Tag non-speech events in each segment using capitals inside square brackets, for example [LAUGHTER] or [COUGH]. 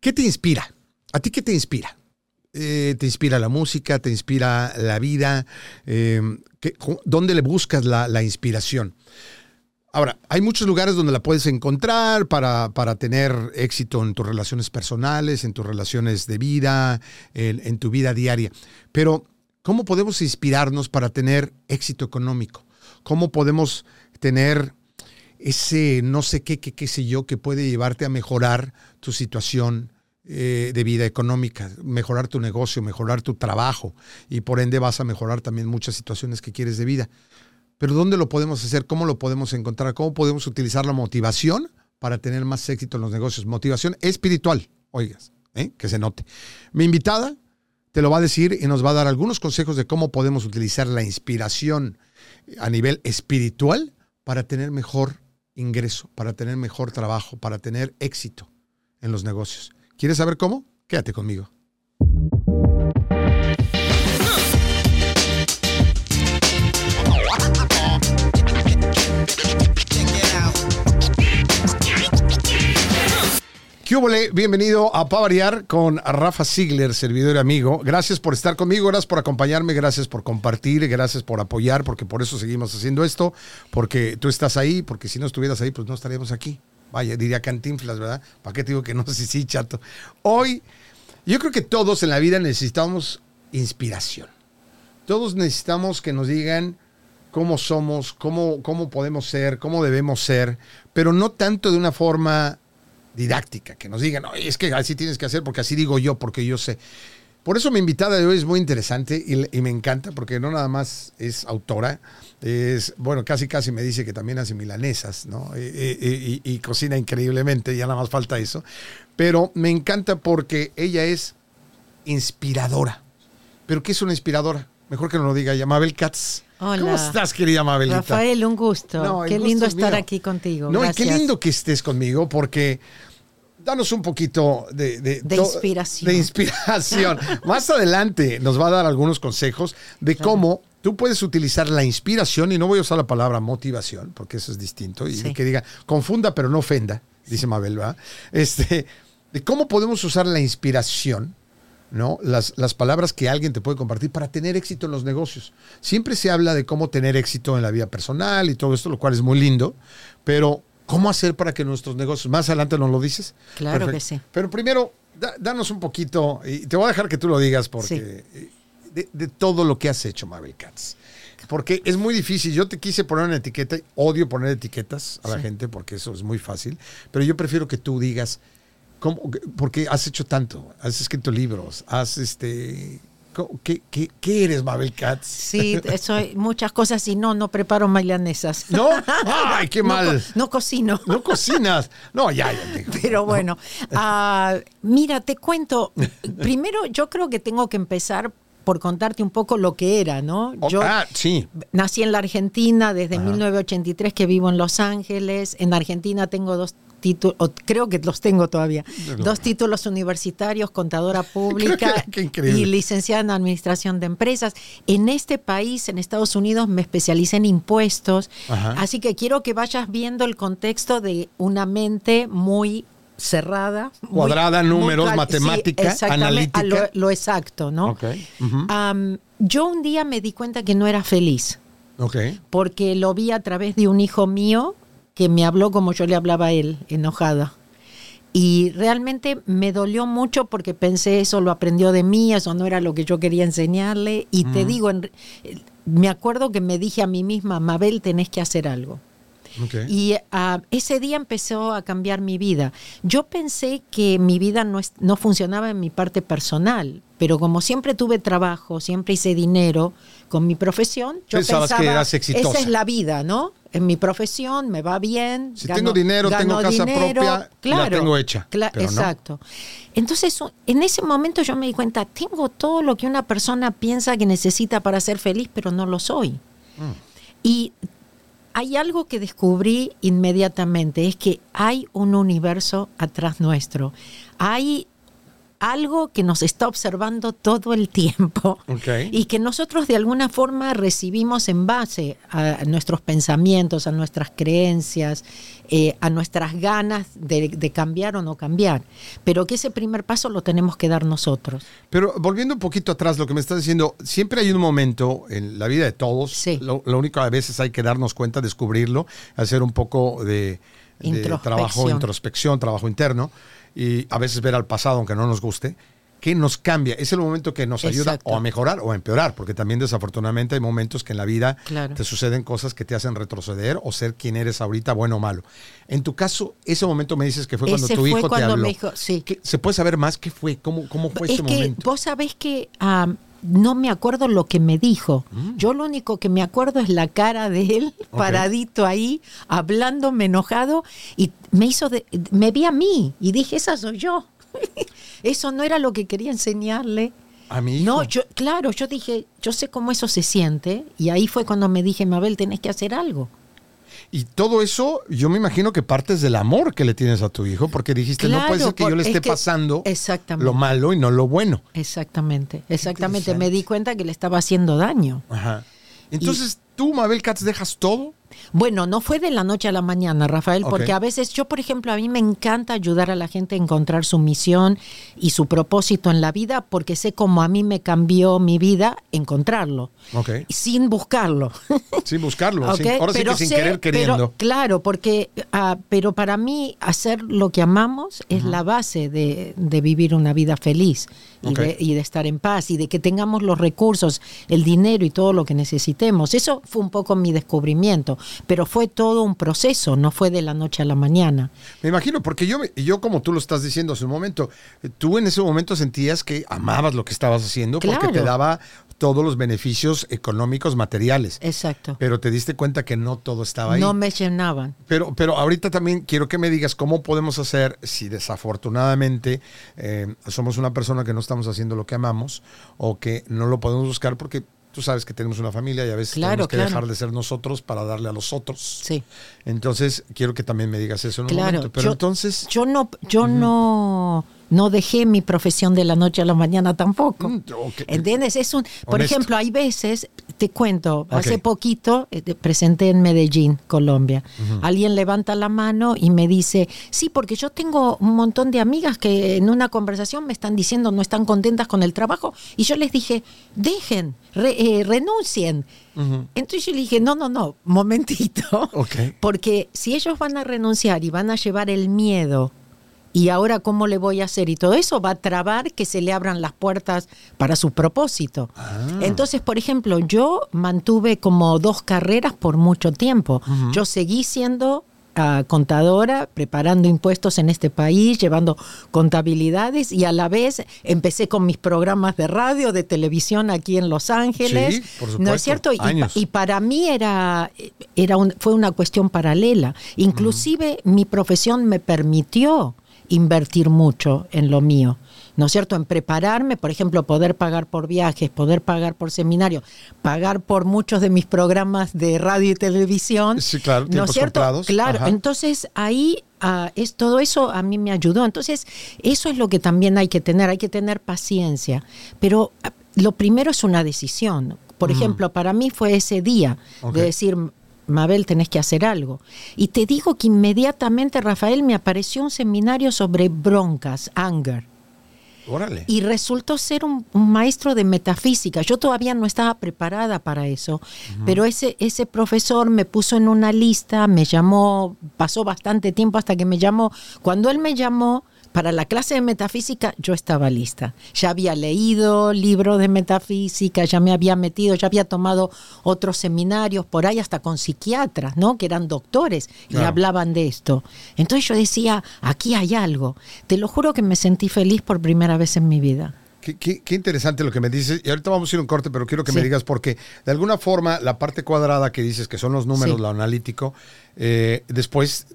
¿Qué te inspira? ¿A ti qué te inspira? Eh, ¿Te inspira la música? ¿Te inspira la vida? Eh, ¿qué- ¿Dónde le buscas la, la inspiración? Ahora, hay muchos lugares donde la puedes encontrar para, para tener éxito en tus relaciones personales, en tus relaciones de vida, en, en tu vida diaria. Pero, ¿cómo podemos inspirarnos para tener éxito económico? ¿Cómo podemos tener ese no sé qué, qué, qué sé yo, que puede llevarte a mejorar tu situación eh, de vida económica, mejorar tu negocio, mejorar tu trabajo y por ende vas a mejorar también muchas situaciones que quieres de vida. Pero ¿dónde lo podemos hacer? ¿Cómo lo podemos encontrar? ¿Cómo podemos utilizar la motivación para tener más éxito en los negocios? Motivación espiritual, oigas, ¿eh? que se note. Mi invitada te lo va a decir y nos va a dar algunos consejos de cómo podemos utilizar la inspiración a nivel espiritual para tener mejor ingreso, para tener mejor trabajo, para tener éxito en los negocios. ¿Quieres saber cómo? Quédate conmigo. ¿Qué hubo, le? Bienvenido a Pavariar con Rafa Ziegler, servidor y amigo. Gracias por estar conmigo, gracias por acompañarme, gracias por compartir, gracias por apoyar, porque por eso seguimos haciendo esto, porque tú estás ahí, porque si no estuvieras ahí, pues no estaríamos aquí. Vaya, diría Cantinflas, ¿verdad? ¿Para qué te digo que no? [LAUGHS] Sí, sí, chato. Hoy, yo creo que todos en la vida necesitamos inspiración. Todos necesitamos que nos digan cómo somos, cómo, cómo podemos ser, cómo debemos ser, pero no tanto de una forma didáctica, que nos digan, "Oye, es que así tienes que hacer porque así digo yo, porque yo sé. Por eso mi invitada de hoy es muy interesante y, y me encanta, porque no nada más es autora, es, bueno, casi casi me dice que también hace milanesas, ¿no? Y, y- y- y cocina increíblemente, ya nada más falta eso. Pero me encanta porque ella es inspiradora. ¿Pero qué es una inspiradora? Mejor que no lo diga ella, Mabel Katz. Hola. ¿Cómo estás, querida Mabelita? Rafael, un gusto. No, qué gusto lindo es estar mío. aquí contigo. No, y qué lindo que estés conmigo porque danos un poquito de, de, inspiración. De inspiración. [LAUGHS] Más adelante nos va a dar algunos consejos de cómo tú puedes utilizar la inspiración, y no voy a usar la palabra motivación, porque eso es distinto, y Sí. que diga, confunda pero no ofenda, dice Mabel, ¿verdad? Este, de cómo podemos usar la inspiración ¿no? Las, las palabras que alguien te puede compartir para tener éxito en los negocios. Siempre se habla de cómo tener éxito en la vida personal y todo esto, lo cual es muy lindo, pero ¿cómo hacer para que nuestros negocios, más adelante nos lo dices? Claro que sí. Pero primero, da- danos un poquito, y te voy a dejar que tú lo digas porque eh, de, de todo lo que has hecho, Mabel Katz. Porque es muy difícil. Yo te quise poner una etiqueta, odio poner etiquetas a la gente porque eso es muy fácil, pero yo prefiero que tú digas, ¿cómo? porque has hecho tanto, has escrito libros, has este... ¿cómo- ¿Qué, qué, qué eres, Mabel Katz? Sí, soy muchas cosas y no, no preparo milanesas. ¿No? [LAUGHS] ¡Ay, qué No mal! No, cocino. No cocinas. No, ya, ya. digo. Pero bueno, ah, mira, te cuento. Primero, yo creo que tengo que empezar por contarte un poco lo que era, ¿no? Oh, Yo ah, sí. nací en la Argentina desde Ajá. 1983 que vivo en Los Ángeles. En Argentina tengo dos títulos, creo que los tengo todavía, dos títulos universitarios, contadora pública [LAUGHS] Qué y licenciada en administración de empresas. En este país, en Estados Unidos, me especialicé en impuestos. Ajá. Así que quiero que vayas viendo el contexto de una mente muy cerrada. Cuadrada, muy números, cal- matemática, exactamente, analítica. Lo, lo exacto, ¿no? Yo un día me di cuenta que no era feliz porque lo vi a través de un hijo mío que me habló como yo le hablaba a él, enojada. Y realmente me dolió mucho porque pensé eso lo aprendió de mí, eso no era lo que yo quería enseñarle. Y te digo, en- me acuerdo que me dije a mí misma, Mabel, tenés que hacer algo. Ok. Y ah, ese día empezó a cambiar mi vida. Yo pensé que mi vida no, es- no funcionaba en mi parte personal, pero como siempre tuve trabajo, siempre hice dinero con mi profesión, yo Pensabas que pensaba, eras exitosa. esa es la vida, ¿no? En mi profesión me va bien. Si tengo dinero, tengo casa propia, la tengo hecha, pero no. exacto. Entonces, u- en ese momento yo me di cuenta, tengo todo lo que una persona piensa que necesita para ser feliz, pero no lo soy. Mm. Y hay algo que descubrí inmediatamente, es que hay un universo atrás nuestro. Hay algo que nos está observando todo el tiempo y que nosotros de alguna forma recibimos en base a nuestros pensamientos, a nuestras creencias, eh, a nuestras ganas de, de cambiar o no cambiar. Pero que ese primer paso lo tenemos que dar nosotros. Pero volviendo un poquito atrás, lo que me estás diciendo, siempre hay un momento en la vida de todos, Sí. lo, lo único a veces hay que darnos cuenta, descubrirlo, hacer un poco de, de trabajo, introspección, trabajo interno, y a veces ver al pasado, aunque no nos guste, que nos cambia. Es el momento que nos ayuda Exacto. o a mejorar o a empeorar, porque también desafortunadamente hay momentos que en la vida Claro. te suceden cosas que te hacen retroceder o ser quien eres ahorita, bueno o malo. En tu caso, ese momento me dices que fue cuando Ese tu fue hijo te cuando habló. me dijo, sí. ¿Qué- ¿Se puede saber más qué fue? ¿Cómo, cómo fue es ese que momento? vos sabés que ah, no me acuerdo lo que me dijo. Mm. Yo lo único que me acuerdo es la cara de él paradito ahí, hablándome enojado y me hizo, de- me vi a mí y dije, esa soy yo. [LAUGHS] eso no era lo que quería enseñarle. A mi hijo. No, yo, claro, yo dije, yo sé cómo eso se siente y ahí fue cuando me dije, Mabel, tenés que hacer algo. Y todo eso, yo me imagino que partes del amor que le tienes a tu hijo, porque dijiste, no puede ser que yo le es esté que- pasando Exactamente. lo malo y no lo bueno. Exactamente, exactamente. Me di cuenta que le estaba haciendo daño. Ajá. Entonces, tú, Mabel Katz, dejas todo. Bueno, no fue de la noche a la mañana, Rafael, porque a veces yo, por ejemplo, a mí me encanta ayudar a la gente a encontrar su misión y su propósito en la vida, porque sé cómo a mí me cambió mi vida encontrarlo, Ok. sin buscarlo. [LAUGHS] Sin buscarlo. ¿ok? sin- ahora sí Pero que sin sé- querer queriendo. pero, claro, porque, ah, pero para mí hacer lo que amamos es la base de, de vivir una vida feliz y, de, y de estar en paz y de que tengamos los recursos, el dinero y todo lo que necesitemos. Eso fue un poco mi descubrimiento, pero fue todo un proceso, no fue de la noche a la mañana. Me imagino, porque yo, yo como tú lo estás diciendo hace un momento, tú en ese momento sentías que amabas lo que estabas haciendo porque te daba todos los beneficios económicos materiales. Exacto. Pero te diste cuenta que no todo estaba ahí. No me llenaban. Pero, pero ahorita también quiero que me digas cómo podemos hacer si desafortunadamente eh, somos una persona que no estamos haciendo lo que amamos o que no lo podemos buscar porque tú sabes que tenemos una familia y a veces Claro, tenemos que claro. dejar de ser nosotros para darle a los otros. Sí. Entonces quiero que también me digas eso en un Claro, momento. Pero yo, entonces... yo no, yo no, no dejé mi profesión de la noche a la mañana tampoco. Mm. ¿Entiendes? Es un, por Honesto. ejemplo, hay veces, te cuento, hace poquito eh, presenté en Medellín, Colombia. Alguien levanta la mano y me dice, sí, porque yo tengo un montón de amigas que en una conversación me están diciendo no están contentas con el trabajo. Y yo les dije, dejen, re- eh, renuncien. Entonces yo le dije, no, no, no, momentito. [LAUGHS] Porque si ellos van a renunciar y van a llevar el miedo, y ahora cómo le voy a hacer, y todo eso va a trabar que se le abran las puertas para su propósito. Ah. Entonces, por ejemplo, yo mantuve como dos carreras por mucho tiempo. Yo seguí siendo ah, contadora, preparando impuestos en este país, llevando contabilidades y a la vez empecé con mis programas de radio, de televisión aquí en Los Ángeles. Sí, por ¿No supuesto, es cierto? Años. y para mí era, era un- fue una cuestión paralela. Inclusive mi profesión me permitió invertir mucho en lo mío. ¿No es cierto? En prepararme, por ejemplo, poder pagar por viajes, poder pagar por seminarios, pagar por muchos de mis programas de radio y televisión. Sí, claro, ¿No es cierto? Claro, Ajá. entonces ahí ah, es todo eso a mí me ayudó. Entonces, eso es lo que también hay que tener, hay que tener paciencia. Pero ah, lo primero es una decisión. Por ejemplo, para mí fue ese día de decir, Mabel, tenés que hacer algo. Y te digo que inmediatamente, Rafael, me apareció un seminario sobre broncas, anger. Órale. Y resultó ser un, un maestro de metafísica. Yo todavía no estaba preparada para eso, pero ese, ese profesor me puso en una lista, me llamó, pasó bastante tiempo hasta que me llamó. Cuando él me llamó para la clase de metafísica, yo estaba lista. Ya había leído libros de metafísica, ya me había metido, ya había tomado otros seminarios por ahí, hasta con psiquiatras, ¿no? Que eran doctores y Claro. hablaban de esto. Entonces yo decía, aquí hay algo. Te lo juro que me sentí feliz por primera vez en mi vida. Qué, qué- qué interesante lo que me dices. Y ahorita vamos a ir a un corte, pero quiero que me digas porque de alguna forma la parte cuadrada que dices que son los números, Sí. lo analítico, eh, después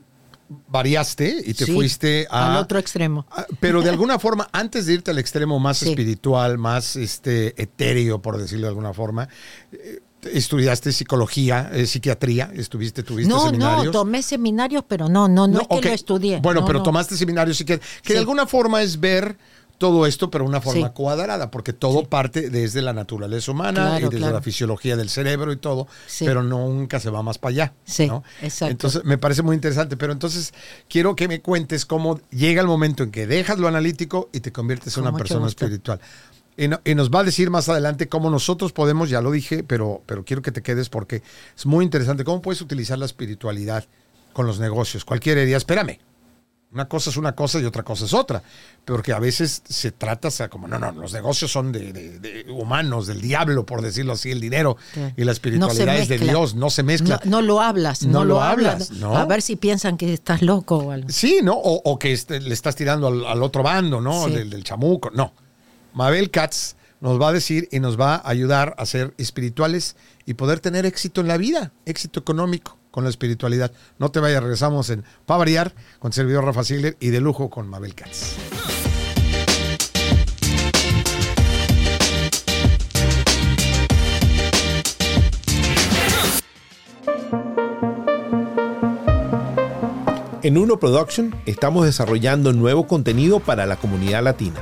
variaste y te Sí, fuiste a- al otro extremo. a- pero de alguna forma, [LAUGHS] antes de irte al extremo más Sí. espiritual, más este etéreo, por decirlo de alguna forma, eh, estudiaste psicología, eh, psiquiatría, estuviste, tuviste No, seminarios. no, tomé seminarios, pero no, no, no, es que lo estudié. Bueno, No, pero no. tomaste seminarios psiquiátricos, que de Sí. alguna forma es ver todo esto, pero de una forma Sí. cuadrada, porque todo Sí. parte desde la naturaleza humana Claro, y desde claro. la fisiología del cerebro y todo, Sí. pero nunca se va más para allá. Sí, ¿no? exacto. Entonces, me parece muy interesante, pero entonces quiero que me cuentes cómo llega el momento en que dejas lo analítico y te conviertes en una persona gusto. espiritual. Y, no- y nos va a decir más adelante cómo nosotros podemos, ya lo dije, pero, pero quiero que te quedes porque es muy interesante, cómo puedes utilizar la espiritualidad con los negocios. Cualquiera diría, espérame, una cosa es una cosa y otra cosa es otra. Porque a veces se trata o sea, como, no, no, los negocios son de, de- de humanos, del diablo, por decirlo así, el dinero. Y la espiritualidad es de. Dios, no se mezcla. No, no lo hablas, No no, lo lo hablas. hablas, ¿no? A ver si piensan que estás loco o algo. Sí, ¿no? O, o que este- le estás tirando al, al otro bando, ¿no? Sí. Del, del chamuco. No. Mabel Katz nos va a decir y nos va a ayudar a ser espirituales y poder tener éxito en la vida, éxito económico con la espiritualidad. No te vayas, regresamos en Pa' Variar con servidor Rafa Ziegler y de lujo con Mabel Katz. En Uno Production estamos desarrollando nuevo contenido para la comunidad latina.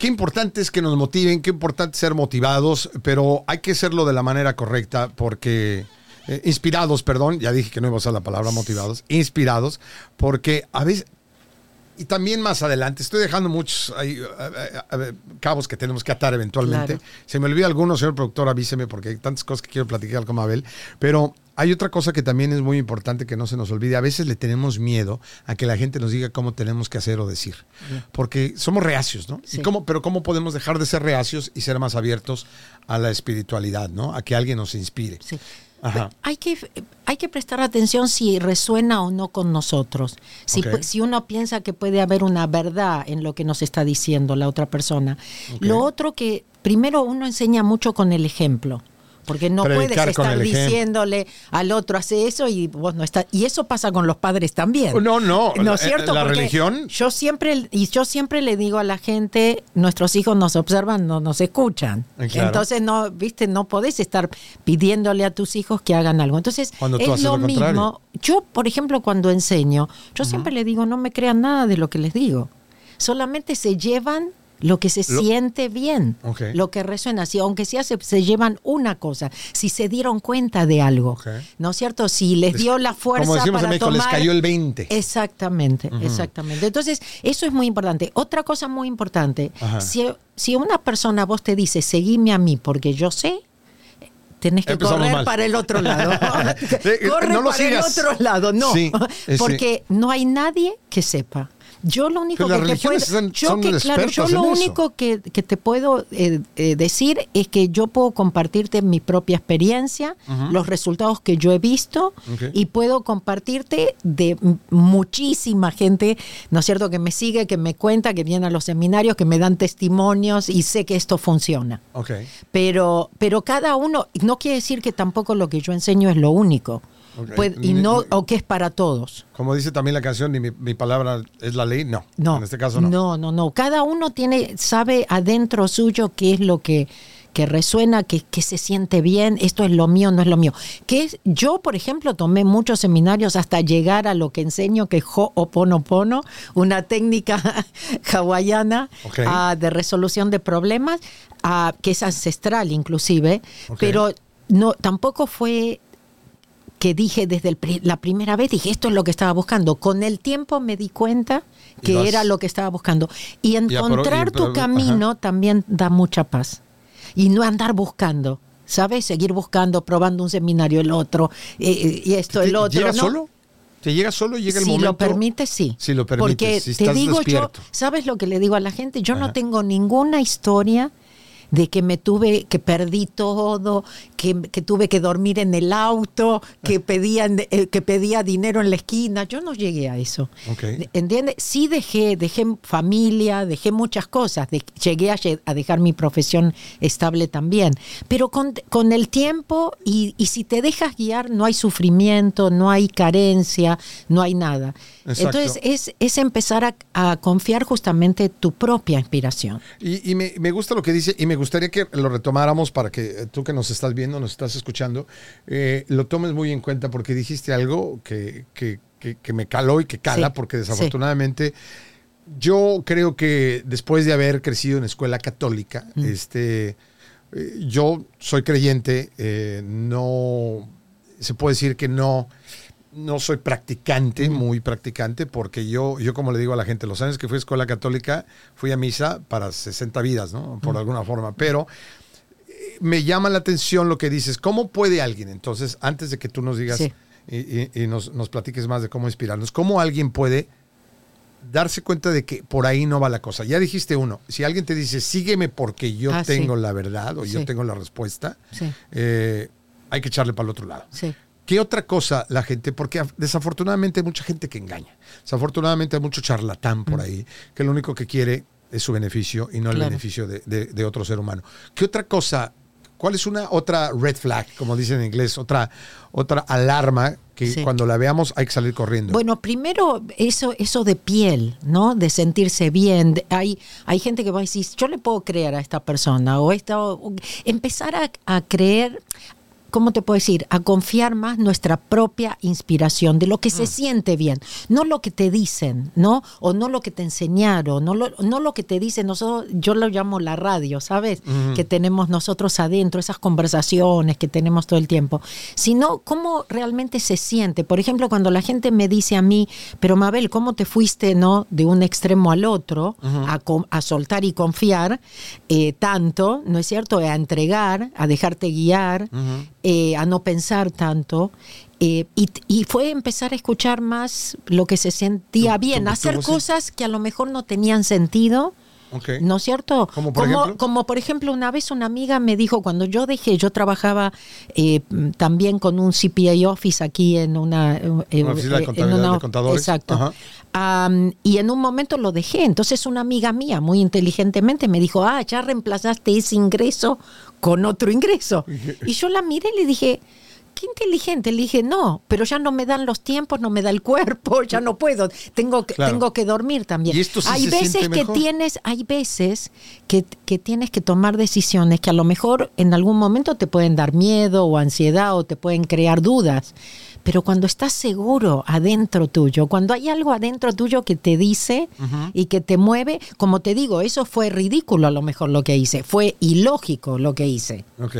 Qué importante es que nos motiven, qué importante ser motivados, pero hay que hacerlo de la manera correcta porque... eh, inspirados, perdón, ya dije que no iba a usar la palabra motivados, inspirados, porque a veces, y también más adelante, estoy dejando muchos ahí, eh, cabos que tenemos que atar eventualmente. Claro. Se me olvida alguno, señor productor, avíseme, porque hay tantas cosas que quiero platicar con Mabel, pero hay otra cosa que también es muy importante que no se nos olvide. A veces le tenemos miedo a que la gente nos diga cómo tenemos que hacer o decir, porque somos reacios, ¿no? Sí. ¿Y cómo, pero ¿cómo podemos dejar de ser reacios y ser más abiertos a la espiritualidad, ¿no? A que alguien nos inspire. Sí. Ajá. Hay que, hay que prestar atención si resuena o no con nosotros. Si, si uno piensa que puede haber una verdad en lo que nos está diciendo la otra persona. Lo otro que primero uno enseña mucho con el ejemplo. Porque no puedes Predicar estar diciéndole al otro hace eso y vos no estás. Y eso pasa con los padres también. No, no, ¿No es cierto? la Porque religión- Yo siempre, y yo siempre le digo a la gente, nuestros hijos nos observan, no nos escuchan. Eh, claro. Entonces no, viste, no podés estar pidiéndole a tus hijos que hagan algo. Entonces, Cuando tú es haces lo mismo. Yo, por ejemplo, cuando enseño, yo siempre le digo, no me crean nada de lo que les digo. Solamente se llevan lo que se Lo- siente bien, lo que resuena. Si, aunque sea, se, se llevan una cosa, si se dieron cuenta de algo. ¿no es cierto? Si les Les- dio la fuerza como decimos en para México, les tomar- cayó el 20. Exactamente, exactamente. Entonces, eso es muy importante. Otra cosa muy importante, Ajá. si, si una persona vos te dice, seguime a mí porque yo sé, tenés que Empezamos correr mal. para el otro lado. [LAUGHS] [LAUGHS] Corre no lo para sigas. el otro lado, no. Sí, [LAUGHS] sí. porque no hay nadie que sepa. Yo lo único Pero que te puedo, yo son que, claro, yo expertas lo único que, que te puedo eh, eh, decir es que yo puedo compartirte mi propia experiencia, los resultados que yo he visto y puedo compartirte de muchísima gente, ¿no es cierto?, que me sigue, que me cuenta, que viene a los seminarios, que me dan testimonios y sé que esto funciona. Ok. Pero, pero cada uno, no quiere decir que tampoco lo que yo enseño es lo único. Puede- y no, o que es para todos. Como dice también la canción, ni mi, mi palabra es la ley. No. No. En este caso no. No, no, no. Cada uno tiene, sabe adentro suyo qué es lo que, que resuena, que, que se siente bien, esto es lo mío, no es lo mío. Que es, yo, por ejemplo, tomé muchos seminarios hasta llegar a lo que enseño, que es Ho'oponopono, una técnica [LAUGHS] hawaiana ah, de resolución de problemas, ah, que es ancestral inclusive, pero no, tampoco fue que dije desde el la primera vez, dije, esto es lo que estaba buscando. Con el tiempo me di cuenta que vas- era lo que estaba buscando. Y encontrar y tu camino también da mucha paz. Y no andar buscando, ¿sabes? Seguir buscando, probando un seminario, el otro, eh, eh, y esto, el otro. ¿Llega ¿no? solo? ¿Te llega solo y llega el si momento? lo permite, sí. Si lo permites, Porque si te estás digo despierto. yo, ¿sabes lo que le digo a la gente? Yo Ajá. no tengo ninguna historia de que me tuve, que perdí todo, que, que tuve que dormir en el auto, que pedía, eh, que pedía dinero en la esquina. Yo no llegué a eso. Ok. ¿Entiendes? Sí dejé, dejé familia, dejé muchas cosas, de- llegué a, a dejar mi profesión estable también, pero con, con el tiempo y, y si te dejas guiar no hay sufrimiento, no hay carencia, no hay nada. Exacto. Entonces es, es empezar a, a confiar justamente tu propia inspiración. Y, y me, me gusta lo que dice y me gustaría que lo retomáramos para que eh, tú que nos estás viendo, nos estás escuchando, eh, lo tomes muy en cuenta porque dijiste algo que, que- que- que me caló y que cala Sí, porque sí. desafortunadamente yo creo que después de haber crecido en escuela católica, Mm. este, eh, yo soy creyente, eh, no, se puede decir que no, no soy practicante, muy practicante, porque yo, yo como le digo a la gente, los años que fui a escuela católica, fui a misa para 60 vidas, ¿no? Por alguna forma, pero me llama la atención lo que dices, ¿cómo puede alguien, entonces, antes de que tú nos digas Sí. y, y- y nos, nos platiques más de cómo inspirarnos, cómo alguien puede darse cuenta de que por ahí no va la cosa. Ya dijiste uno, si alguien te dice, sígueme porque yo Ah, sí. tengo la verdad o yo tengo la respuesta, eh, hay que echarle para el otro lado. Sí. ¿Qué otra cosa la gente? Porque af- desafortunadamente hay mucha gente que engaña. Desafortunadamente hay mucho charlatán por ahí que lo único que quiere es su beneficio y no el Claro. beneficio de, de- de otro ser humano. ¿Qué otra cosa? ¿Cuál es una otra red flag, como dicen en inglés? Otra, otra alarma que Sí. cuando la veamos hay que salir corriendo. Bueno, primero eso, eso de piel, ¿no? De sentirse bien. De- hay, hay gente que va a decir, yo le puedo creer a esta persona o esta, o- empezar a, a creer. ¿Cómo te puedo decir? A confiar más nuestra propia inspiración, de lo que se siente bien, no lo que te dicen, ¿no? O no lo que te enseñaron, no lo, no lo que te dicen nosotros, yo lo llamo la radio, ¿sabes? Que tenemos nosotros adentro, esas conversaciones que tenemos todo el tiempo, sino cómo realmente se siente. Por ejemplo, cuando la gente me dice a mí, pero Mabel, ¿cómo te fuiste, no? De un extremo al otro, a, con- a soltar y confiar eh, tanto, ¿no es cierto? A entregar, a dejarte guiar, eh, a no pensar tanto. eh, y, y fue empezar a escuchar más lo que se sentía bien, hacer cosas que a lo mejor no tenían sentido. ¿No es cierto? ¿Como por ejemplo? como por ejemplo, una vez una amiga me dijo, cuando yo dejé, yo trabajaba eh, también con un CPA office aquí en una... eh, Una oficina de eh, de contadores. Exacto. Am, y en un momento lo dejé. Entonces una amiga mía, muy inteligentemente, me dijo, ah, ya reemplazaste ese ingreso con otro ingreso. [LAUGHS] Y yo la miré y le dije... Qué inteligente, le dije, no, pero ya no me dan los tiempos, no me da el cuerpo, ya no puedo, tengo que, Claro. tengo que dormir también. Y esto sí hay veces que tienes, hay veces que, que tienes que tomar decisiones que a lo mejor en algún momento te pueden dar miedo o ansiedad o te pueden crear dudas. Pero cuando estás seguro adentro tuyo, cuando hay algo adentro tuyo que te dice y que te mueve, como te digo, eso fue ridículo a lo mejor lo que hice, fue ilógico lo que hice. Ok.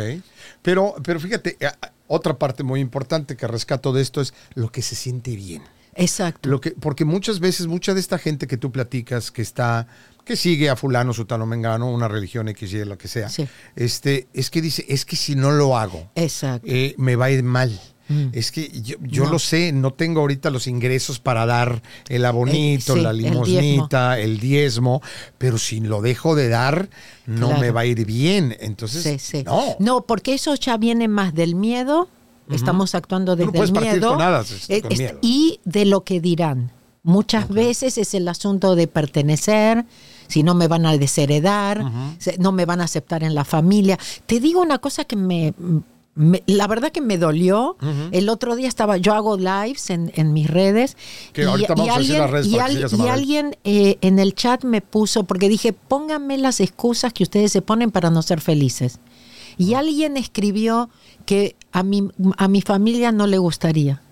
Pero, pero fíjate, eh, otra parte muy importante que rescato de esto es lo que se siente bien. Exacto. Lo que, porque muchas veces, mucha de esta gente que tú platicas, que está, que sigue a fulano, sutano, mengano, una religión X, Y, lo que sea, Sí. este, es que dice, es que si no lo hago, Exacto. eh, me va a ir mal. Mm. Es que yo, yo No. lo sé, no tengo ahorita los ingresos para dar el abonito, Eh, sí, la el limosnita, el diezmo. pero si lo dejo de dar, no Claro. me va a ir bien. Entonces, Sí, sí. no. porque eso ya viene más del miedo. Estamos actuando no desde el miedo. con nada, es- Eh, con est- miedo. Y de lo que dirán. Muchas veces es el asunto de pertenecer, si no me van a desheredar, no me van a aceptar en la familia. Te digo una cosa que me... me- la verdad que me dolió. El otro día estaba, yo hago lives en, en mis redes. Que ahorita vamos a decir las redes y que y alguien eh, en el chat me puso, porque dije, pónganme las excusas que ustedes se ponen para no ser felices. Y alguien escribió que a mi, a mi familia no le gustaría.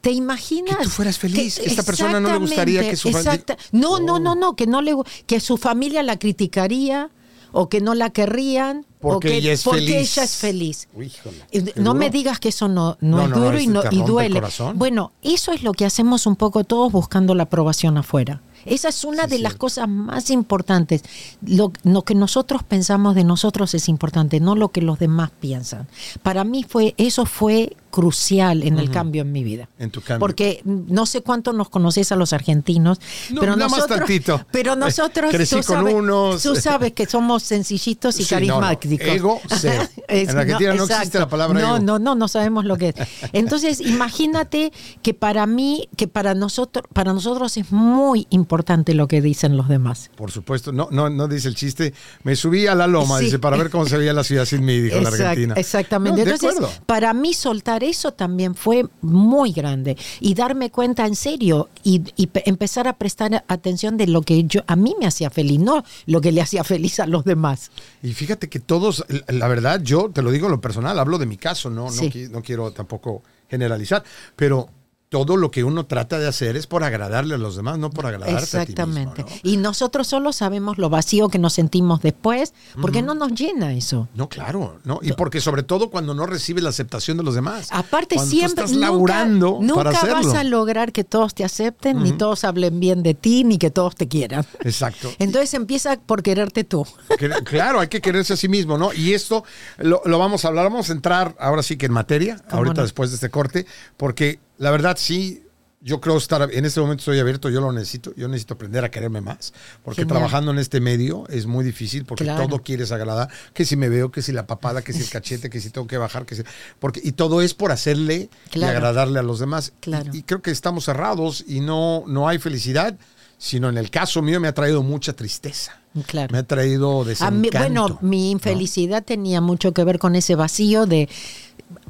¿Te imaginas? Que tú fueras feliz. Esta persona no le gustaría que su fami- exacta- No, no, Oh. no, no, que no le que su familia la criticaría o que no la querrían Porque ella es porque feliz. ella es feliz. Uy, híjole, qué No duro. me digas que eso no, no, No, es no, no, duro y, no, y duele. Bueno, eso es lo que hacemos un poco todos buscando la aprobación afuera. Esa es una Sí, de las cosas más importantes. Lo, lo que nosotros pensamos de nosotros es importante, no lo que los demás piensan. Para mí fue eso fue crucial en el cambio en mi vida. En tu cambio. Porque no sé cuánto nos conoces a los argentinos, No, pero nada más nosotros, tantito. pero nosotros Crecí tú, con sabes, unos. tú sabes que somos sencillitos y Sí, no, no. carismáticos. Ego, cero. [LAUGHS] Es- En Argentina no existe la palabra no, ego. No, no, no sabemos lo que es. Entonces, imagínate que para mí, que para nosotros, para nosotros es muy importante lo que dicen los demás. Por supuesto, no, no, no dice el chiste. Me subí a la loma, Sí. dice, para ver cómo se veía la ciudad sin mí, dijo la Argentina. Exactamente. No, Entonces, acuerdo. para mí soltar eso también fue muy grande y darme cuenta en serio y, y pe- empezar a prestar atención de lo que yo a mí me hacía feliz, no lo que le hacía feliz a los demás. Y fíjate que todos, la verdad, yo te lo digo en lo personal, hablo de mi caso, no, no, Sí. qui- no quiero tampoco generalizar, pero todo lo que uno trata de hacer es por agradarle a los demás, no por agradarte Exactamente. a ti mismo. ¿no? Y nosotros solo sabemos lo vacío que nos sentimos después, porque no nos llena eso. No, claro, no. Y porque sobre todo cuando no recibes la aceptación de los demás. Aparte Cuando tú siempre estás nunca, laburando nunca para hacerlo. vas a lograr que todos te acepten, ni todos hablen bien de ti, ni que todos te quieran. Exacto. Entonces empieza por quererte tú. Claro, hay que quererse a sí mismo, ¿no? Y esto lo, lo vamos a hablar, vamos a entrar ahora sí que en materia, ¿Cómo ahorita no? después de este corte, porque la verdad sí, yo creo estar, en este momento estoy abierto, yo lo necesito, yo necesito aprender a quererme más, porque Genial. trabajando en este medio es muy difícil, porque Claro. todo quieres agradar, que si me veo, que si la papada, que si el [LAUGHS] cachete, que si tengo que bajar, que si, porque, y todo es por hacerle y agradarle a los demás. Claro. Y, y creo que estamos cerrados y no, no hay felicidad, sino en el caso mío me ha traído mucha tristeza. Claro. Me ha traído A desencanto. mí- bueno, mi infelicidad tenía mucho que ver con ese vacío de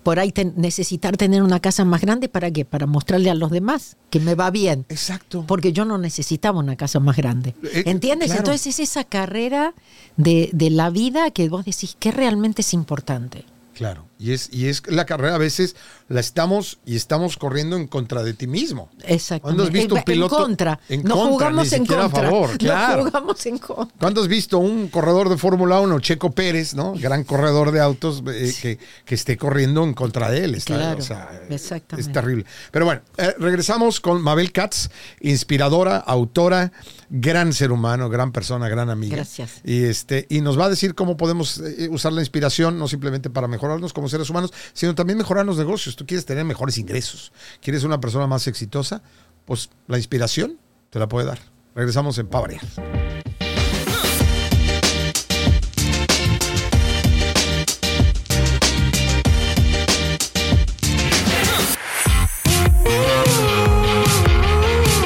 por ahí ten- necesitar tener una casa más grande para qué? Para mostrarle a los demás que me va bien. Exacto. Porque yo no necesitaba una casa más grande. Eh, ¿Entiendes? claro. Entonces es esa carrera de, de la vida que vos decís que realmente es importante. Claro. Y es, y es la carrera a veces la estamos y estamos corriendo en contra de ti mismo. Exactamente. ¿Cuándo has visto un piloto? En contra. En no contra, jugamos ni en siquiera a contra. favor, claro. No jugamos en contra. ¿Cuándo has visto un corredor de Fórmula 1, Checo Pérez, ¿no? Gran corredor de autos, eh, que, que esté corriendo en contra de él? Está, Claro, o sea, exactamente. Es terrible. Pero bueno, eh, regresamos con Mabel Katz, inspiradora, autora, gran ser humano, gran persona, gran amiga. Gracias. Y, este, y nos va a decir cómo podemos eh, usar la inspiración, no simplemente para mejorarnos como seres humanos, sino también mejorar los negocios. Tú quieres tener mejores ingresos, quieres una persona más exitosa, pues la inspiración te la puede dar. Regresamos en Pavaria.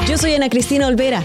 Yo soy Ana Cristina Olvera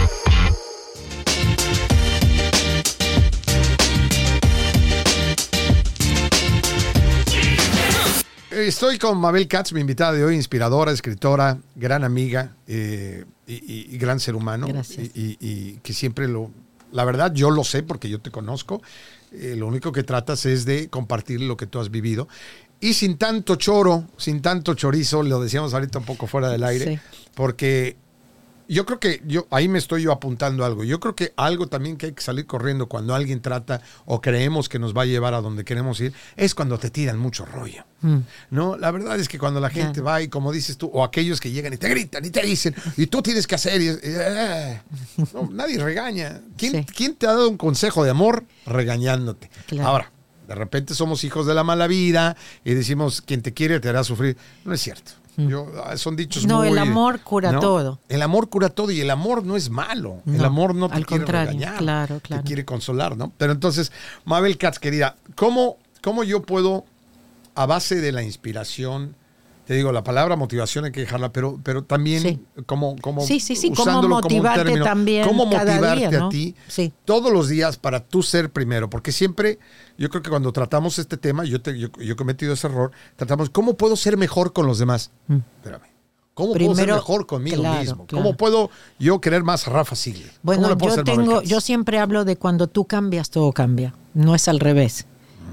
Estoy con Mabel Katz, mi invitada de hoy, inspiradora, escritora, gran amiga eh, y, y- y gran ser humano. Gracias. Y, y- y que siempre lo... La verdad, yo lo sé porque yo te conozco. Eh, lo único que tratas es de compartir lo que tú has vivido. Y sin tanto choro, sin tanto chorizo, lo decíamos ahorita un poco fuera del aire, Sí. porque yo creo que yo ahí me estoy yo apuntando algo. Yo creo que algo también que hay que salir corriendo cuando alguien trata o creemos que nos va a llevar a donde queremos ir es cuando te tiran mucho rollo. No, la verdad es que cuando la gente va y como dices tú o aquellos que llegan y te gritan y te dicen y tú tienes que hacer y, eh, no, [LAUGHS] nadie regaña. ¿Quién, Sí. quién te ha dado un consejo de amor regañándote? Claro. Ahora, de repente somos hijos de la mala vida y decimos quien te quiere te hará sufrir. No es cierto. Yo, ah, son dichos Mm. No, muy- el amor cura ¿no? todo. El amor cura todo y el amor no es malo. el amor no te al quiere contrario, regañar. claro, claro. Te quiere consolar, ¿no? Pero entonces, Mabel Katz, querida, ¿cómo, ¿cómo yo puedo, a base de la inspiración, te digo, la palabra motivación hay que dejarla, pero, pero también Sí. como, como Sí, sí, sí, cómo usándolo como un motivarte término, también cómo motivarte día, a ti todos los días para tú ser primero, porque siempre, yo creo que cuando tratamos este tema, yo, te- yo, yo he cometido ese error, tratamos, ¿cómo puedo ser mejor con los demás? Espérame. ¿Cómo puedo ser Mm. Mejor conmigo claro, mismo? claro. ¿Cómo puedo yo querer más a Rafa Sigle? ¿Cómo Bueno, yo tengo, yo siempre hablo de cuando tú cambias, todo cambia. No es al revés.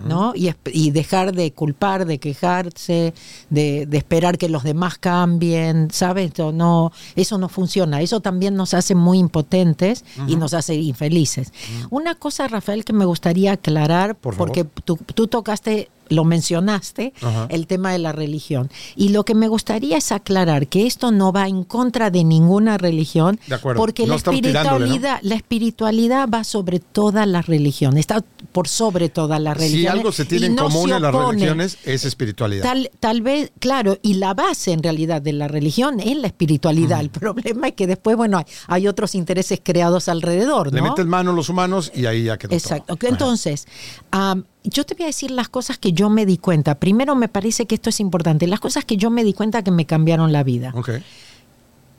¿No? Y, y dejar de culpar, de quejarse, de, de esperar que los demás cambien, ¿sabes? No, eso no funciona. Eso también nos hace muy impotentes y nos hace infelices. Una cosa, Rafael, que me gustaría aclarar, Por porque tú, tú tocaste lo mencionaste, Ajá. el tema de la religión. Y lo que me gustaría es aclarar que esto no va en contra de ninguna religión, De acuerdo. porque No la tirándole, ¿no? espiritualidad, la espiritualidad va sobre todas las religiones, está por sobre todas las Si religiones. algo se tiene en no común en las religiones es espiritualidad. Tal, tal vez, claro, y la base en realidad de la religión es la espiritualidad. El problema es que después, bueno, hay, hay otros intereses creados alrededor, Le ¿no? metes mano los humanos y ahí ya quedó Exacto. todo. Entonces, am, yo te voy a decir las cosas que yo me di cuenta. Primero, me parece que esto es importante. Las cosas que yo me di cuenta que me cambiaron la vida. Ajá. Ok.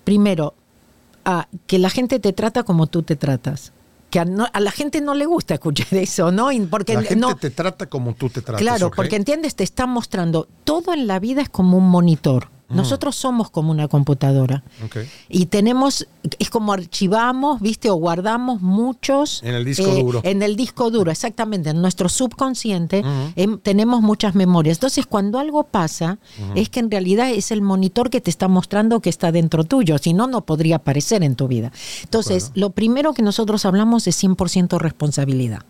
Primero, ah, que la gente te trata como tú te tratas. Que a, no- a la gente no le gusta escuchar [LAUGHS] eso, ¿no? Porque La gente no, te trata como tú te tratas. Claro, porque entiendes, te está mostrando, todo en la vida es como un monitor. Mm. Nosotros somos como una computadora. Y tenemos, es como archivamos, ¿viste? O guardamos muchos. eh, En el disco duro. En el disco duro, exactamente. En nuestro subconsciente em, tenemos muchas memorias. Entonces, cuando algo pasa, es que en realidad es el monitor que te está mostrando que está dentro tuyo. Si no, no podría aparecer en tu vida. Entonces, lo primero que nosotros hablamos es 100% responsabilidad.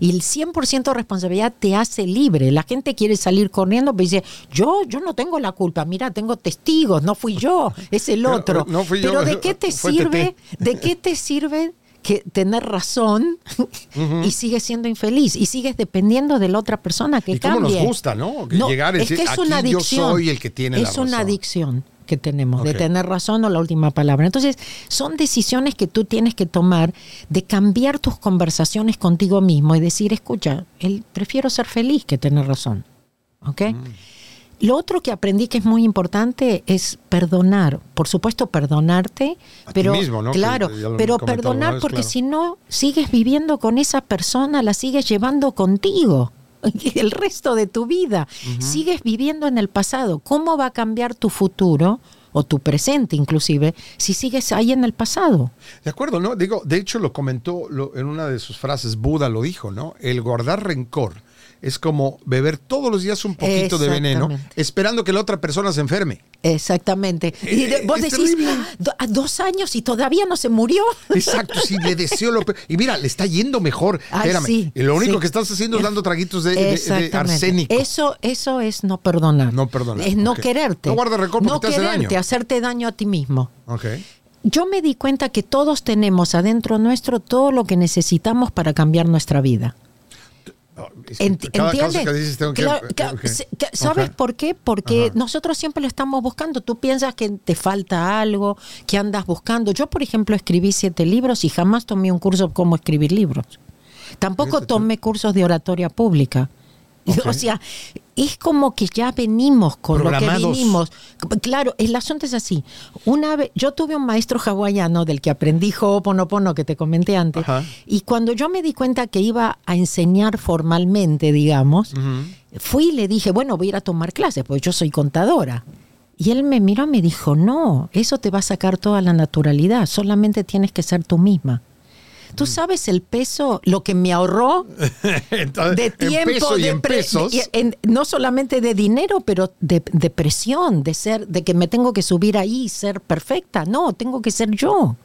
Y el 100% responsabilidad te hace libre. La gente quiere salir corriendo, pero dice, yo, yo no tengo la culpa. Mira, tengo testigos, no fui yo, es el otro. no fui yo, pero ¿de [LAUGHS] qué te sirve? Tete. ¿De qué te sirve que tener razón [LAUGHS] y sigues siendo infeliz y sigues dependiendo de la otra persona que Y cómo nos gusta, ¿no? Llegar y es que decir, es una "Aquí yo soy el que tiene la Es una razón". adicción que tenemos de tener razón o la última palabra. Entonces, son decisiones que tú tienes que tomar de cambiar tus conversaciones contigo mismo y decir, escucha, el, prefiero ser feliz que tener razón. ¿Ok? Mm. Lo otro que aprendí que es muy importante es perdonar. Por supuesto, perdonarte, A ti pero mismo, ¿no? Claro, pero perdonar vez, porque claro. si no sigues viviendo con esa persona, la sigues llevando contigo [LAUGHS] el resto de tu vida. Sigues viviendo en el pasado. ¿Cómo va a cambiar tu futuro o tu presente inclusive si sigues ahí en el pasado? De acuerdo, ¿no? Digo, de hecho lo comentó lo- en una de sus frases, Buda lo dijo, ¿no? El guardar rencor es como beber todos los días un poquito de veneno, esperando que la otra persona se enferme. Exactamente. Y Eh, vos es decís. "Ah, a dos años y todavía no se murió. [LAUGHS] Exacto, sí, le deseo lo peor. Y mira, le está yendo mejor. Ay, Espérame. sí, y lo único sí. que estás haciendo es dando traguitos de, de- arsénico. Eso, eso es no perdonar. No perdonar, Es no quererte. No guardes rencor porque No te hace daño. hacerte daño a ti mismo. Ok. Yo me di cuenta que todos tenemos adentro nuestro todo lo que necesitamos para cambiar nuestra vida. Cada ¿Entiendes? que dices tengo que... Claro, claro, ok. se- que- ¿Sabes por qué? Porque Ajá. nosotros siempre lo estamos buscando. Tú piensas que te falta algo, que andas buscando. Yo, por ejemplo, escribí siete libros y jamás tomé un curso de cómo escribir libros. Tampoco tomé cursos de oratoria pública. O sea, es como que ya venimos con lo que vinimos. Claro, el asunto es así. Una vez, yo tuve un maestro hawaiano del que aprendí Ho'oponopono que te comenté antes. Ajá. Y cuando yo me di cuenta que iba a enseñar formalmente, digamos, fui y le dije, bueno, voy a ir a tomar clases, porque yo soy contadora. Y él me miró y me dijo, no, eso te va a sacar toda la naturalidad, solamente tienes que ser tú misma. Mm. ¿Tú sabes el peso, lo que me ahorró [LAUGHS] Entonces, de tiempo, de pesos. en- no solamente de dinero, pero de, de presión, de ser, de que me tengo que subir ahí y ser perfecta. No, tengo que ser yo.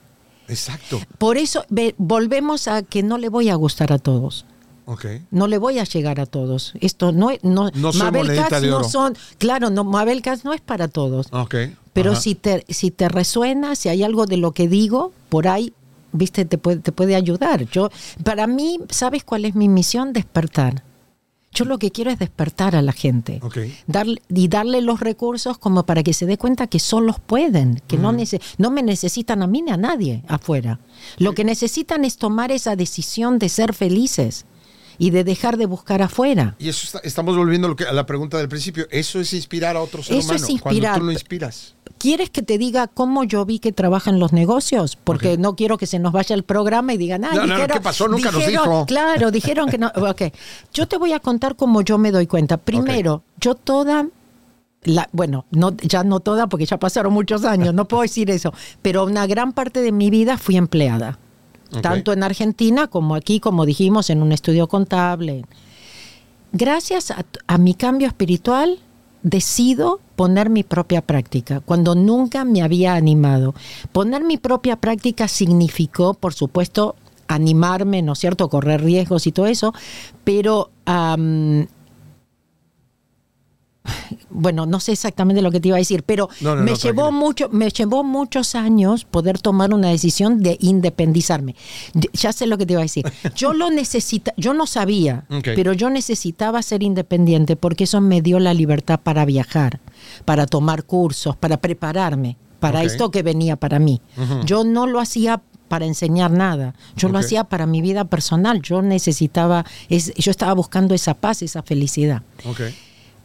Exacto. Por eso ve, volvemos a que no le voy a gustar a todos. Ok. No le voy a llegar a todos. Esto no es. No, No Mabel Katz no son. Claro, no, Mabel Katz no es para todos. Ok. Pero Ajá. si te, si te resuena, si hay algo de lo que digo, por ahí, viste, te puede, te puede ayudar. Yo, para mí, ¿sabes cuál es mi misión? Despertar. Yo lo que quiero es despertar a la gente. Ok. Darle, y darle los recursos como para que se dé cuenta que solos pueden, que no, nece- no me necesitan a mí ni a nadie afuera. Lo que necesitan es tomar esa decisión de ser felices y de dejar de buscar afuera. Y eso está- estamos volviendo a, lo que- a la pregunta del principio. Eso es inspirar a otro ser Eso es inspirar. Cuando tú lo inspiras. ¿Quieres que te diga cómo yo vi que trabajan los negocios? Porque no quiero que se nos vaya el programa y digan, ah, No, no, no, dijeron, ¿qué pasó? Nunca nos dijeron- dijo. Claro, dijeron que no. [LAUGHS] Ok, yo te voy a contar cómo yo me doy cuenta. Primero, yo toda, la, bueno, no, ya no toda porque ya pasaron muchos años, no puedo decir eso, pero una gran parte de mi vida fui empleada. Tanto en Argentina como aquí, como dijimos, en un estudio contable. gracias a, a mi cambio espiritual, decido poner mi propia práctica, cuando nunca me había animado. Poner mi propia práctica significó, por supuesto, animarme, ¿no es cierto?, correr riesgos y todo eso, pero bueno, no sé exactamente lo que te iba a decir, pero No, no, me no, llevó mucho, me llevó muchos años poder tomar una decisión de independizarme. De- Ya sé lo que te iba a decir. [LAUGHS] Yo lo necesita, yo no sabía, pero yo necesitaba ser independiente porque eso me dio la libertad para viajar, para tomar cursos, para prepararme para esto que venía para mí. Yo no lo hacía para enseñar nada. Yo lo hacía para mi vida personal. Yo necesitaba, es- yo estaba buscando esa paz, esa felicidad.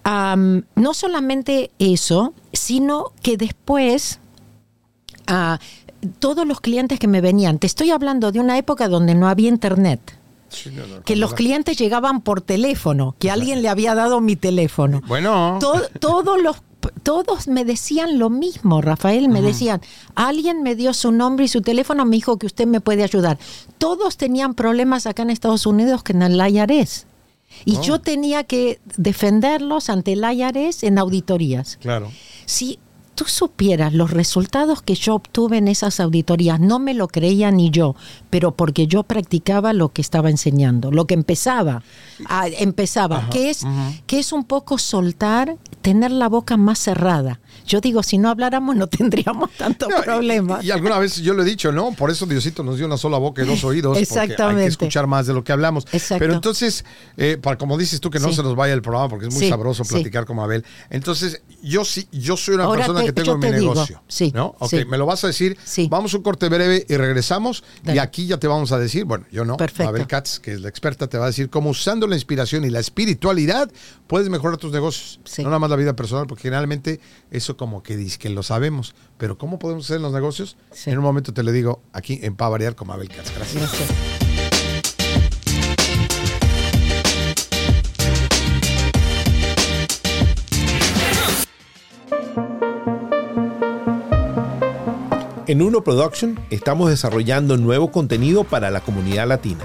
No solamente eso, sino que después ah, todos los clientes que me venían, te estoy hablando de una época donde no había internet, Sí, no, no, que los clientes llegaban por teléfono, que alguien le había dado mi teléfono. Bueno. To- todos los todos me decían lo mismo, Rafael, me decían, alguien me dio su nombre y su teléfono, me dijo que usted me puede ayudar. Todos tenían problemas acá en Estados Unidos que en el IRS. Y Oh. yo tenía que defenderlos ante el IRS en auditorías. Claro. Si tú supieras los resultados que yo obtuve en esas auditorías, no me lo creía ni yo, pero porque yo practicaba lo que estaba enseñando, lo que empezaba, a- empezaba, Ajá, que es que es un poco soltar, tener la boca más cerrada. Yo digo, si no habláramos no [LAUGHS] tendríamos tanto No, y- problema. Y, alguna vez yo lo he dicho, ¿no? Por eso Diosito nos dio una sola boca y dos oídos. Porque hay Exactamente. que escuchar más de lo que hablamos. Exacto. Pero entonces, eh, para, como dices tú, que no Sí. se nos vaya el programa porque es muy Sí, sabroso sí. platicar con Abel. Entonces, yo sí, yo soy una Ahora persona te- que tengo yo mi te negocio. sí, ¿No? Ok, me lo vas a decir. Sí. Vamos un corte breve y regresamos. Y aquí ya te vamos a decir, bueno, yo no. Perfecto. Abel Katz, que es la experta, te va a decir cómo usando la inspiración y la espiritualidad puedes mejorar tus negocios. Sí. No nada más la vida personal, porque generalmente eso como que dice que lo sabemos. Pero ¿cómo podemos hacer en los negocios? Sí. En un momento te lo digo aquí en Pa Variar con Abel Katz. Gracias. Gracias. En Uno Production estamos desarrollando nuevo contenido para la comunidad latina.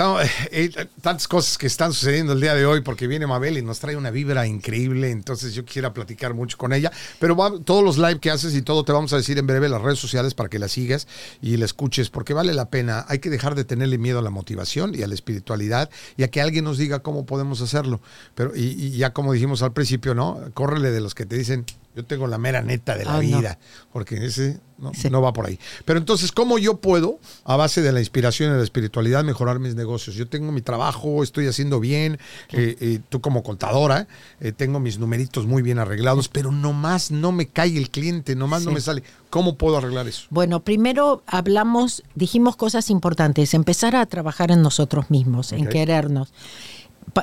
[LAUGHS] Eh, tantas cosas que están sucediendo el día de hoy porque viene Mabel y nos trae una vibra increíble, entonces yo quisiera platicar mucho con ella, pero va- todos los live que haces y todo te vamos a decir en breve las redes sociales para que la sigas y la escuches porque vale la pena, hay que dejar de tenerle miedo a la motivación y a la espiritualidad y a que alguien nos diga cómo podemos hacerlo, pero y, y ya como dijimos al principio, ¿no? Córrele de los que te dicen yo tengo la mera neta de la no. vida, porque ese no, Sí. no va por ahí. Pero entonces, ¿cómo yo puedo, a base de la inspiración y la espiritualidad, mejorar mis negocios? Yo tengo mi trabajo, estoy haciendo bien, eh, eh, tú como contadora, eh, tengo mis numeritos muy bien arreglados, pero nomás no me cae el cliente, nomás no Sí. me sale. ¿Cómo puedo arreglar eso? Bueno, primero hablamos, dijimos cosas importantes, empezar a trabajar en nosotros mismos, en querernos.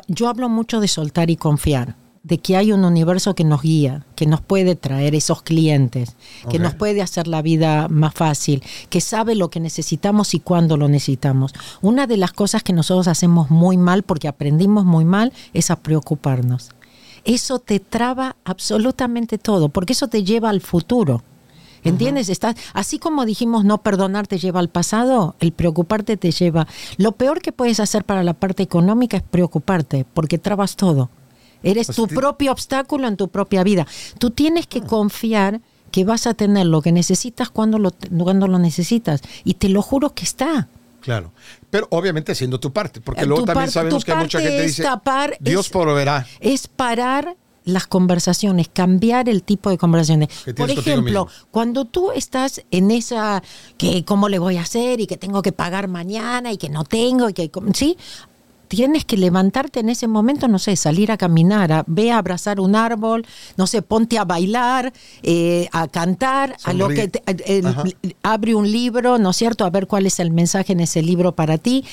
Yo hablo mucho de soltar y confiar, de que hay un universo que nos guía, que nos puede traer esos clientes, que nos puede hacer la vida más fácil, que sabe lo que necesitamos y cuándo lo necesitamos. Una de las cosas que nosotros hacemos muy mal, porque aprendimos muy mal, es a preocuparnos. Eso te traba absolutamente todo, porque eso te lleva al futuro. ¿Entiendes? Estás, así como dijimos no perdonar te lleva al pasado, el preocuparte te lleva. Lo peor que puedes hacer para la parte económica es preocuparte, porque trabas todo. Eres Pues tu propio obstáculo en tu propia vida. Tú tienes que confiar que vas a tener lo que necesitas cuando lo, cuando lo necesitas. Y te lo juro que está. Claro. Pero obviamente haciendo tu parte, porque Eh, luego tu también sabemos que mucha parte gente es dice, tapar- Dios es- proveerá. es parar las conversaciones, cambiar el tipo de conversaciones. Por ejemplo, cuando tú estás en esa que cómo le voy a hacer y que tengo que pagar mañana y que no tengo y que sí, tienes que levantarte en ese momento, no sé, salir a caminar, a, ve a abrazar un árbol, no sé, ponte a bailar, eh, a cantar, a lo que te- el- abre un libro, ¿no es cierto? A ver cuál es el mensaje en ese libro para ti.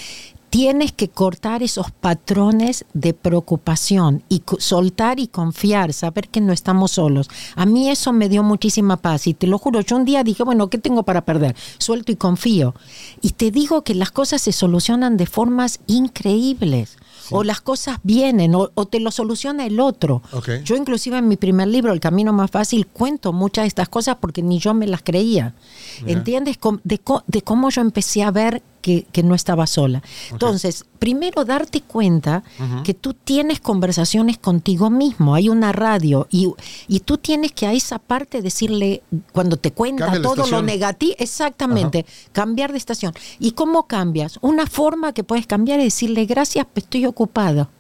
Tienes que cortar esos patrones de preocupación y soltar y confiar, saber que no estamos solos. A mí eso me dio muchísima paz y te lo juro, yo un día dije, bueno, ¿qué tengo para perder? Suelto y confío. Y te digo que las cosas se solucionan de formas increíbles. O las cosas vienen, o, o te lo soluciona el otro. Yo inclusive en mi primer libro, El Camino Más Fácil, cuento muchas de estas cosas porque ni yo me las creía. ¿Entiendes? De cómo yo empecé a ver que, que no estaba sola. Entonces, primero darte cuenta que tú tienes conversaciones contigo mismo. Hay una radio y, y tú tienes que a esa parte decirle, cuando te cuenta Cambia todo lo negativo, exactamente, cambiar de estación. ¿Y cómo cambias? Una forma que puedes cambiar es decirle, gracias, estoy ocupado.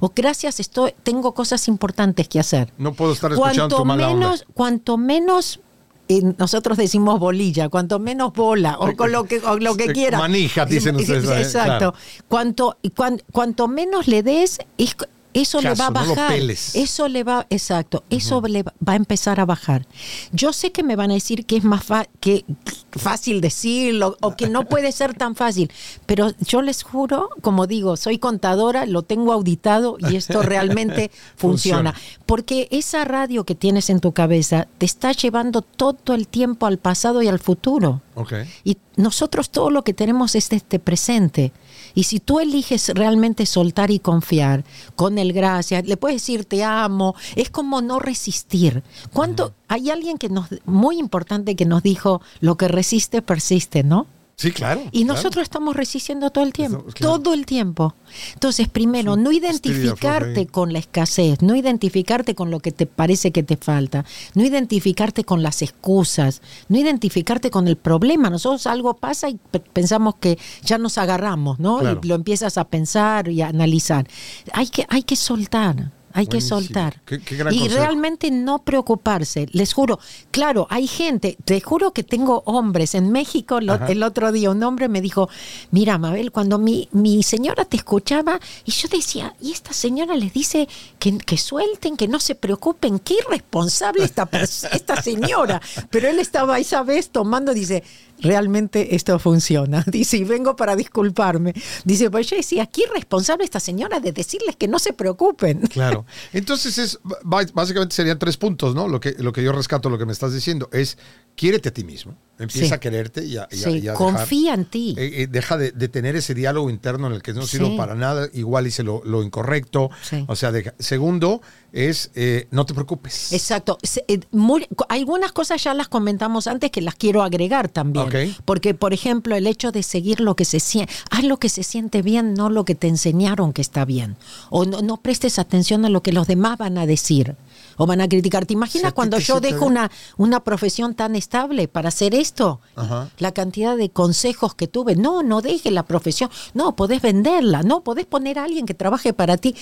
O gracias, estoy, tengo cosas importantes que hacer. No puedo estar escuchando Cuanto tu mala onda. menos, cuanto menos eh, nosotros decimos bolilla, cuanto menos bola o con lo que, o lo que [LAUGHS] quiera. manija, dicen ustedes, ¿eh? Exacto. Claro. Cuanto, cuan- cuanto menos le des, es- eso le va a no bajar. Eso le va, exacto, eso le va va a empezar a bajar. Yo sé que me van a decir que es más que fácil decirlo o que no puede ser tan fácil, pero yo les juro, como digo, soy contadora, lo tengo auditado y esto realmente [LAUGHS] funciona. Funciona. Porque esa radio que tienes en tu cabeza te está llevando todo el tiempo al pasado y al futuro. Ok. Y nosotros todo lo que tenemos es este presente. Y si tú eliges realmente soltar y confiar con el gracias, le puedes decir te amo, es como no resistir. ¿Cuánto? Hay alguien que nos, muy importante que nos dijo, lo que resiste persiste, ¿no? Sí, claro. Y claro. nosotros estamos resistiendo todo el tiempo, Eso, claro. todo el tiempo. Entonces, primero, no identificarte con la escasez, no identificarte con lo que te parece que te falta, no identificarte con las excusas, no identificarte con el problema. Nosotros algo pasa y pe- pensamos que ya nos agarramos, ¿no? Claro. Y lo empiezas a pensar y a analizar. Hay que, hay que soltar. Hay que soltar. Qué- qué gran y consejo. realmente no preocuparse. Les juro, claro, hay gente, te juro que tengo hombres en México. lo- el otro día un hombre me dijo, mira, Mabel, cuando mi, mi señora te escuchaba, y yo decía, y esta señora les dice que, que suelten, que no se preocupen, qué irresponsable esta, esta señora. [LAUGHS] Pero él estaba esa vez tomando, dice, realmente esto funciona. [LAUGHS] Dice, y vengo para disculparme. Dice, pues yo decía, qué irresponsable esta señora de decirles que no se preocupen. [LAUGHS] Claro. Entonces es básicamente serían tres puntos, ¿no? Lo que lo que yo rescato, lo que me estás diciendo es quiérete a ti mismo, empieza Sí. a quererte y a, y a- Sí, y a confía en ti. eh, eh, deja de, de tener ese diálogo interno en el que no sirvo Sí. para nada, igual hice lo, lo incorrecto. O sea, deja- segundo es eh, no te preocupes. Exacto. Se- eh, muy- algunas cosas ya las comentamos antes que las quiero agregar también. Porque, por ejemplo, el hecho de seguir lo que se siente, haz lo que se siente bien, no lo que te enseñaron que está bien. O no, no prestes atención a lo que los demás van a decir o van a criticar. ¿Te imaginas cuando yo dejo una, una profesión tan estable para hacer esto? Ajá. La cantidad de consejos que tuve. No, no dejes la profesión. No, podés venderla. No, podés poner a alguien que trabaje para ti.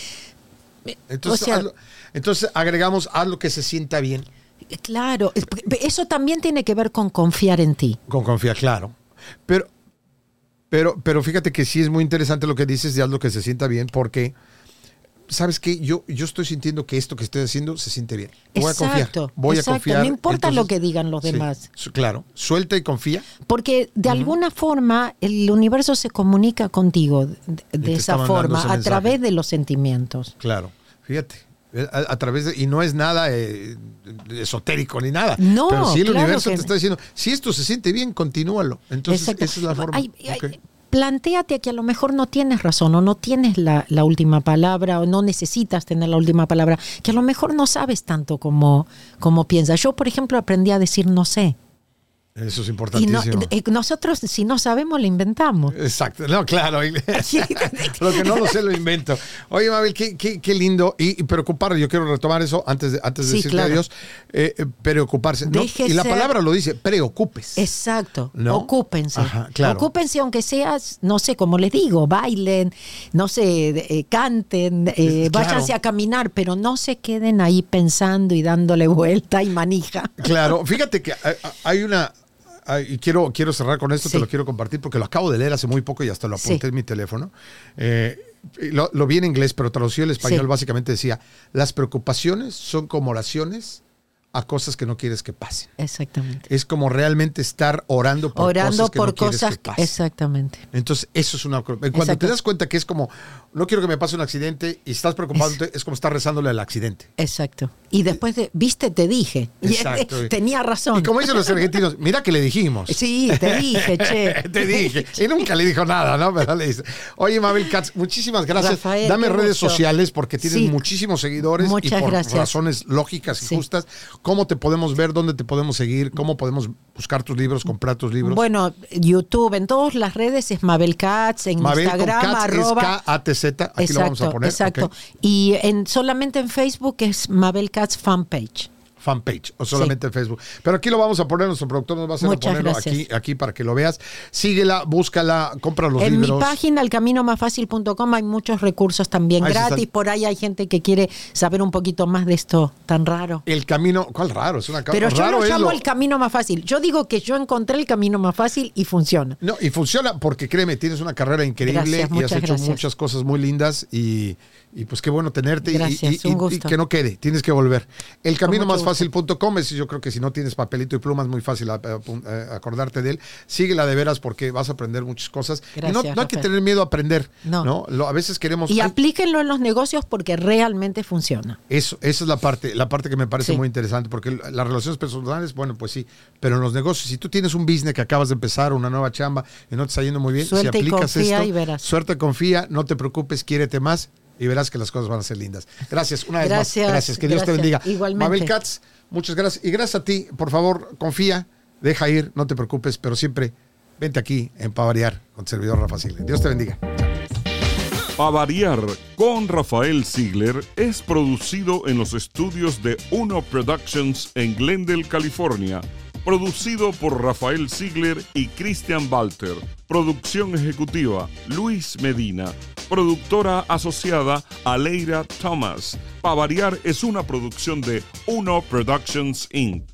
Entonces, o sea- hazlo- entonces agregamos haz lo que se sienta bien Claro, es- eso también tiene que ver con confiar en ti. con confianza, claro. Pero, pero, pero fíjate que sí es muy interesante lo que dices de haz lo que se sienta bien, porque sabes qué? yo, yo estoy sintiendo que esto que estoy haciendo se siente bien. Voy a confiar. Voy exacto, a confiar. no importa lo que digan los demás. claro, suelta y confía. Porque de alguna forma el universo se comunica contigo de, esa forma, a mensaje. través de los sentimientos. Claro, fíjate. A, a través de, y no es nada eh, esotérico ni nada. No, pero sí el claro universo que te está diciendo, si esto se siente bien, continúalo. Entonces, Exacto. esa es la forma. Ay, ay, Ok. Plantéate que a lo mejor no tienes razón o no tienes la, la última palabra o no necesitas tener la última palabra, que a lo mejor no sabes tanto como, como piensas. Yo, por ejemplo, aprendí a decir no sé. Eso es Y no- importantísimo. eh, nosotros, si no sabemos, lo inventamos. Exacto, no, claro. [LAUGHS] [LAUGHS] lo que no lo sé lo invento. Oye, Mabel, qué, qué, qué lindo. Y, y preocupar, yo quiero retomar eso antes de, antes de Sí, decirle claro. adiós. Eh, eh, preocuparse. ¿no? Y la palabra lo dice, preocupes. Exacto, ¿No? ocúpense. Ajá, claro. Ocúpense aunque seas, no sé, como les digo, bailen, no sé, eh, canten, eh, claro. váyanse a caminar, pero no se queden ahí pensando y dándole [LAUGHS] vuelta y manija. Claro, fíjate que hay una. Hay- Y quiero, quiero cerrar con esto, Sí. te lo quiero compartir porque lo acabo de leer hace muy poco y hasta lo apunté Sí. en mi teléfono. Eh, lo, lo vi en inglés, pero traducido al español Sí. básicamente decía, las preocupaciones son como oraciones a cosas que no quieres que pasen. Exactamente. Es como realmente estar orando por Orando cosas que por no quieres cosas. que pasen. Exactamente. Entonces, eso es una. Cuando Exacto. te das cuenta que es como, no quiero que me pase un accidente y estás preocupado, es, como estar rezándole al accidente. Exacto. Y después de, viste, te dije. [LAUGHS] Y, Exacto. tenía razón. Y como dicen los argentinos, mira que le dijimos. Sí, te dije, che. [LAUGHS] Te dije. [LAUGHS] Y nunca le dijo nada, ¿no? Pero le dice, Oye, Mabel Katz, muchísimas gracias. Rafael, Dame redes sociales porque tienes Sí. muchísimos seguidores y Muchas por gracias. razones lógicas y Sí. justas. ¿Cómo te podemos ver? ¿Dónde te podemos seguir? ¿Cómo podemos buscar tus libros, comprar tus libros? Bueno, YouTube, en todas las redes es Mabel Katz, en Mabel con Instagram, Katz arroba. es K-A-T-Z. Aquí lo vamos a poner. Exacto. ok. Y en, solamente en Facebook es Mabel Katz fanpage. Fanpage o solamente en Facebook. Pero aquí lo vamos a poner, nuestro productor nos va a hacer Muchas ponerlo gracias. aquí, aquí para que lo veas. Síguela, búscala, compra los en libros. mi página, elcaminomasfacil.com, hay muchos recursos también Ahí gratis. Por ahí hay gente que quiere saber un poquito más de esto tan raro. El camino, ¿cuál raro? Es una Pero yo raro lo llamo lo- el camino más fácil. Yo digo que yo encontré el camino más fácil y funciona. No, y funciona porque créeme, tienes una carrera increíble Gracias, y has hecho gracias. muchas cosas muy lindas y, y pues qué bueno tenerte y- Gracias, y, y- un y gusto. que no quede, tienes que volver. El camino más fácil.com es yo creo que si no tienes papelito y pluma es muy fácil a- a- a- acordarte de él. Síguela de veras porque vas a aprender muchas cosas. y no, no hay que tener miedo a aprender, ¿no? No. Lo- a veces queremos Y aplíquenlo en los negocios porque realmente funciona. Eso, esa es la parte, la parte que me parece Sí. muy interesante, porque las relaciones personales, bueno, pues sí, pero en los negocios, si tú tienes un business que acabas de empezar, una nueva chamba, y no te está yendo muy bien, Suerte si y aplicas confía esto, y verás. suerte, confía, no te preocupes, quiérete más y verás que las cosas van a ser lindas. Gracias, una vez Gracias, más. Gracias, que Dios te bendiga. Igualmente. Mabel Katz, muchas gracias. Y gracias a ti, por favor, confía, deja ir, no te preocupes, pero siempre vente aquí en Pavariar con servidor Rafa Silva. Dios te bendiga. A variar con Rafael Ziegler es producido en los estudios de Uno Productions en Glendale, California. Producido por Rafael Ziegler y Christian Walter. Producción ejecutiva Luis Medina. Productora asociada Aleira Thomas. Pa variar es una producción de Uno Productions Inc.